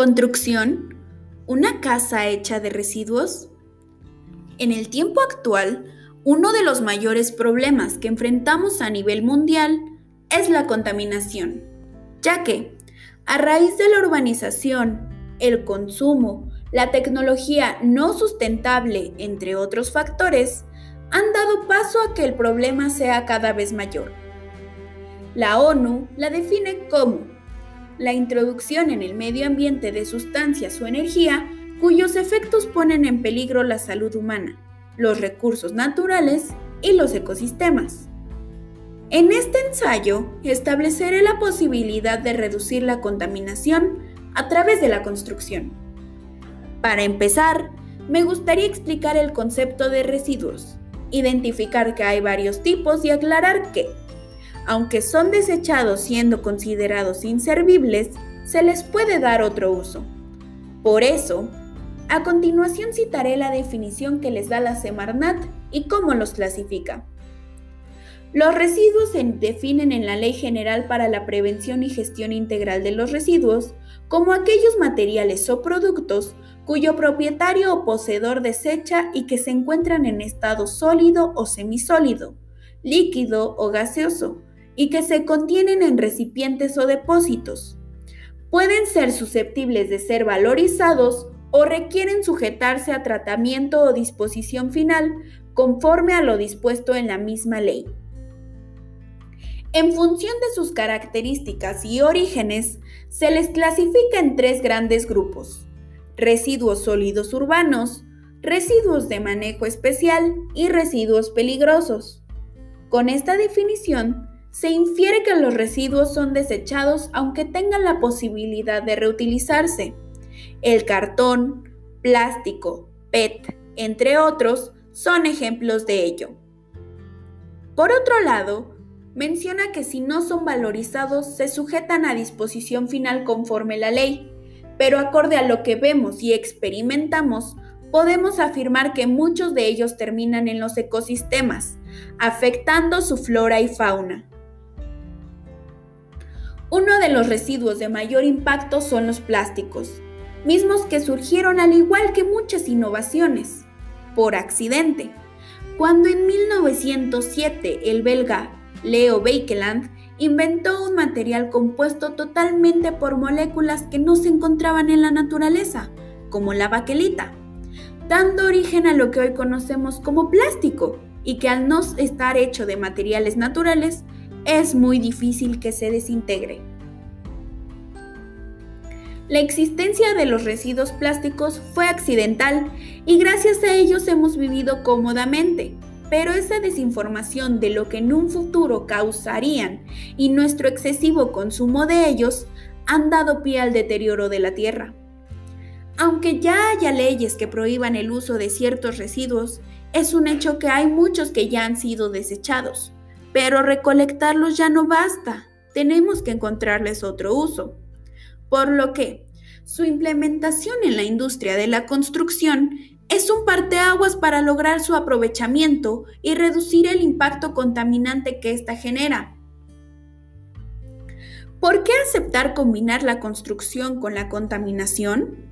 Construcción. ¿Una casa hecha de residuos? En el tiempo actual, uno de los mayores problemas que enfrentamos a nivel mundial es la contaminación, ya que, a raíz de la urbanización, el consumo, la tecnología no sustentable, entre otros factores, han dado paso a que el problema sea cada vez mayor. La ONU la define como la introducción en el medio ambiente de sustancias o energía cuyos efectos ponen en peligro la salud humana, los recursos naturales y los ecosistemas. En este ensayo estableceré la posibilidad de reducir la contaminación a través de la construcción. Para empezar, me gustaría explicar el concepto de residuos, identificar que hay varios tipos y aclarar que, aunque son desechados siendo considerados inservibles, se les puede dar otro uso. Por eso, a continuación citaré la definición que les da la Semarnat y cómo los clasifica. Los residuos se definen en la Ley General para la Prevención y Gestión Integral de los Residuos como aquellos materiales o productos cuyo propietario o poseedor desecha y que se encuentran en estado sólido o semisólido, líquido o gaseoso, y que se contienen en recipientes o depósitos. Pueden ser susceptibles de ser valorizados o requieren sujetarse a tratamiento o disposición final conforme a lo dispuesto en la misma ley. En función de sus características y orígenes, se les clasifica en tres grandes grupos. Residuos sólidos urbanos, residuos de manejo especial y residuos peligrosos. Con esta definición, se infiere que los residuos son desechados aunque tengan la posibilidad de reutilizarse. El cartón, plástico, PET, entre otros, son ejemplos de ello. Por otro lado, menciona que si no son valorizados se sujetan a disposición final conforme la ley, pero acorde a lo que vemos y experimentamos, podemos afirmar que muchos de ellos terminan en los ecosistemas, afectando su flora y fauna. Uno de los residuos de mayor impacto son los plásticos, mismos que surgieron al igual que muchas innovaciones, por accidente. Cuando en 1907 el belga Leo Baekeland inventó un material compuesto totalmente por moléculas que no se encontraban en la naturaleza, como la baquelita, dando origen a lo que hoy conocemos como plástico y que al no estar hecho de materiales naturales es muy difícil que se desintegre. La existencia de los residuos plásticos fue accidental y gracias a ellos hemos vivido cómodamente, pero esa desinformación de lo que en un futuro causarían y nuestro excesivo consumo de ellos han dado pie al deterioro de la Tierra. Aunque ya haya leyes que prohíban el uso de ciertos residuos, es un hecho que hay muchos que ya han sido desechados. Pero recolectarlos ya no basta, tenemos que encontrarles otro uso. Por lo que su implementación en la industria de la construcción es un parteaguas para lograr su aprovechamiento y reducir el impacto contaminante que ésta genera. ¿Por qué aceptar combinar la construcción con la contaminación?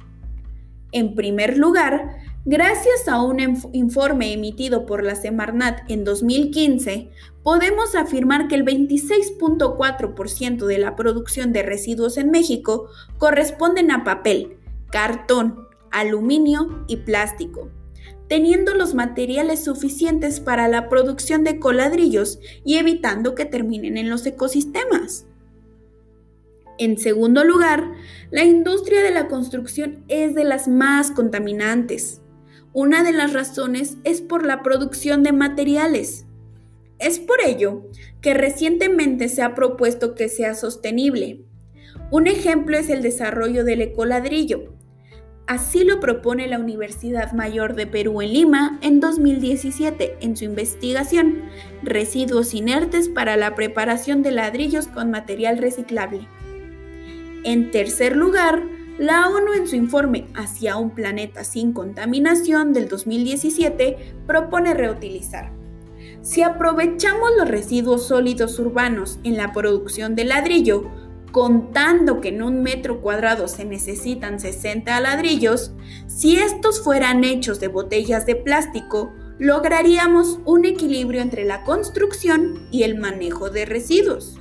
En primer lugar, Gracias a un informe emitido por la Semarnat en 2015, podemos afirmar que el 26.4% de la producción de residuos en México corresponden a papel, cartón, aluminio y plástico, teniendo los materiales suficientes para la producción de coladrillos y evitando que terminen en los ecosistemas. En segundo lugar, la industria de la construcción es de las más contaminantes. Una de las razones es por la producción de materiales. Es por ello que recientemente se ha propuesto que sea sostenible. Un ejemplo es el desarrollo del ecoladrillo. Así lo propone la Universidad Mayor de Perú en Lima en 2017 en su investigación Residuos inertes para la preparación de ladrillos con material reciclable. En tercer lugar, la ONU en su informe Hacia un planeta sin contaminación del 2017 propone reutilizar. Si aprovechamos los residuos sólidos urbanos en la producción de ladrillo, contando que en un metro cuadrado se necesitan 60 ladrillos, si estos fueran hechos de botellas de plástico, lograríamos un equilibrio entre la construcción y el manejo de residuos.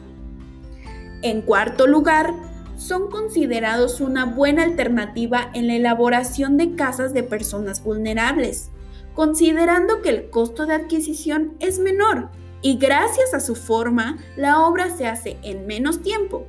En cuarto lugar, son considerados una buena alternativa en la elaboración de casas de personas vulnerables, considerando que el costo de adquisición es menor y gracias a su forma la obra se hace en menos tiempo.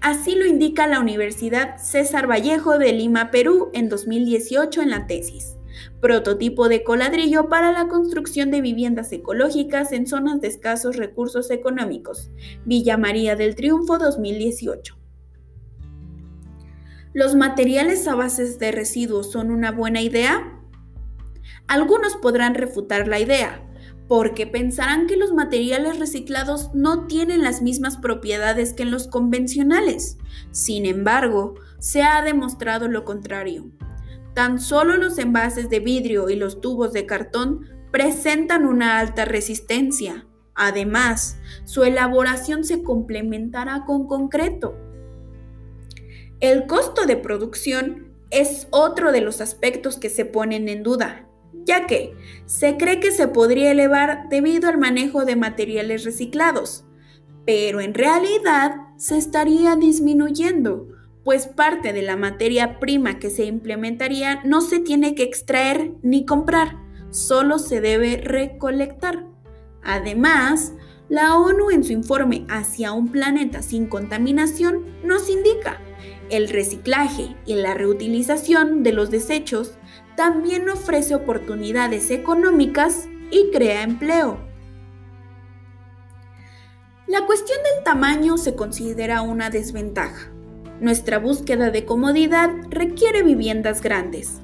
Así lo indica la Universidad César Vallejo de Lima, Perú, en 2018 en la tesis. Prototipo de coladrillo para la construcción de viviendas ecológicas en zonas de escasos recursos económicos. Villa María del Triunfo 2018. ¿Los materiales a bases de residuos son una buena idea? Algunos podrán refutar la idea, porque pensarán que los materiales reciclados no tienen las mismas propiedades que en los convencionales. Sin embargo, se ha demostrado lo contrario. Tan solo los envases de vidrio y los tubos de cartón presentan una alta resistencia. Además, su elaboración se complementará con concreto. El costo de producción es otro de los aspectos que se ponen en duda ya que se cree que se podría elevar debido al manejo de materiales reciclados, pero en realidad se estaría disminuyendo, pues parte de la materia prima que se implementaría no se tiene que extraer ni comprar, solo se debe recolectar. Además, la ONU en su informe Hacia un planeta sin contaminación nos indica el reciclaje y la reutilización de los desechos también ofrece oportunidades económicas y crea empleo. La cuestión del tamaño se considera una desventaja. Nuestra búsqueda de comodidad requiere viviendas grandes,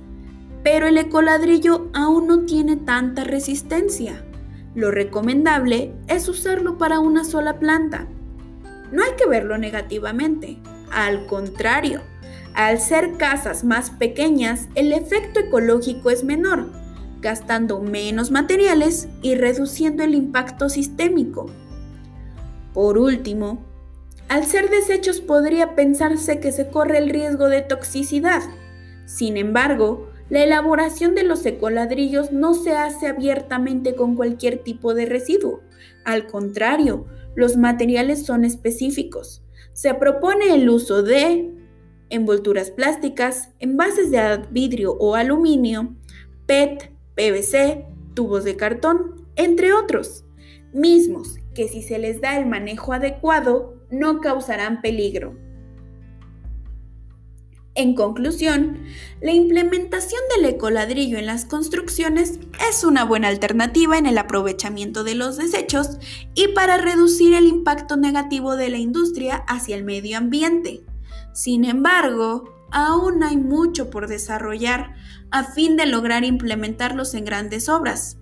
pero el ecoladrillo aún no tiene tanta resistencia. Lo recomendable es usarlo para una sola planta. No hay que verlo negativamente, al contrario, al ser casas más pequeñas, el efecto ecológico es menor, gastando menos materiales y reduciendo el impacto sistémico. Por último, al ser desechos podría pensarse que se corre el riesgo de toxicidad. Sin embargo, la elaboración de los ecoladrillos no se hace abiertamente con cualquier tipo de residuo. Al contrario, los materiales son específicos. Se propone el uso de envolturas plásticas, envases de vidrio o aluminio, PET, PVC, tubos de cartón, entre otros, mismos que si se les da el manejo adecuado no causarán peligro. En conclusión, la implementación del ecoladrillo en las construcciones es una buena alternativa en el aprovechamiento de los desechos y para reducir el impacto negativo de la industria hacia el medio ambiente. Sin embargo, aún hay mucho por desarrollar a fin de lograr implementarlos en grandes obras.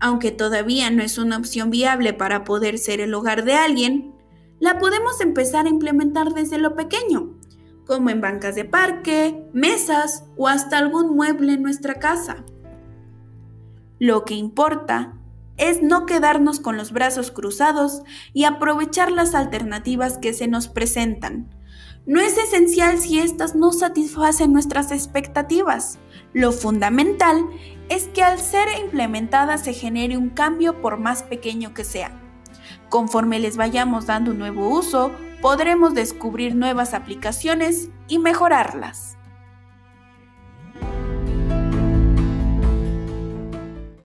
Aunque todavía no es una opción viable para poder ser el hogar de alguien, la podemos empezar a implementar desde lo pequeño, como en bancas de parque, mesas o hasta algún mueble en nuestra casa. Lo que importa es no quedarnos con los brazos cruzados y aprovechar las alternativas que se nos presentan, no es esencial si éstas no satisfacen nuestras expectativas. Lo fundamental es que al ser implementadas se genere un cambio por más pequeño que sea. Conforme les vayamos dando un nuevo uso, podremos descubrir nuevas aplicaciones y mejorarlas.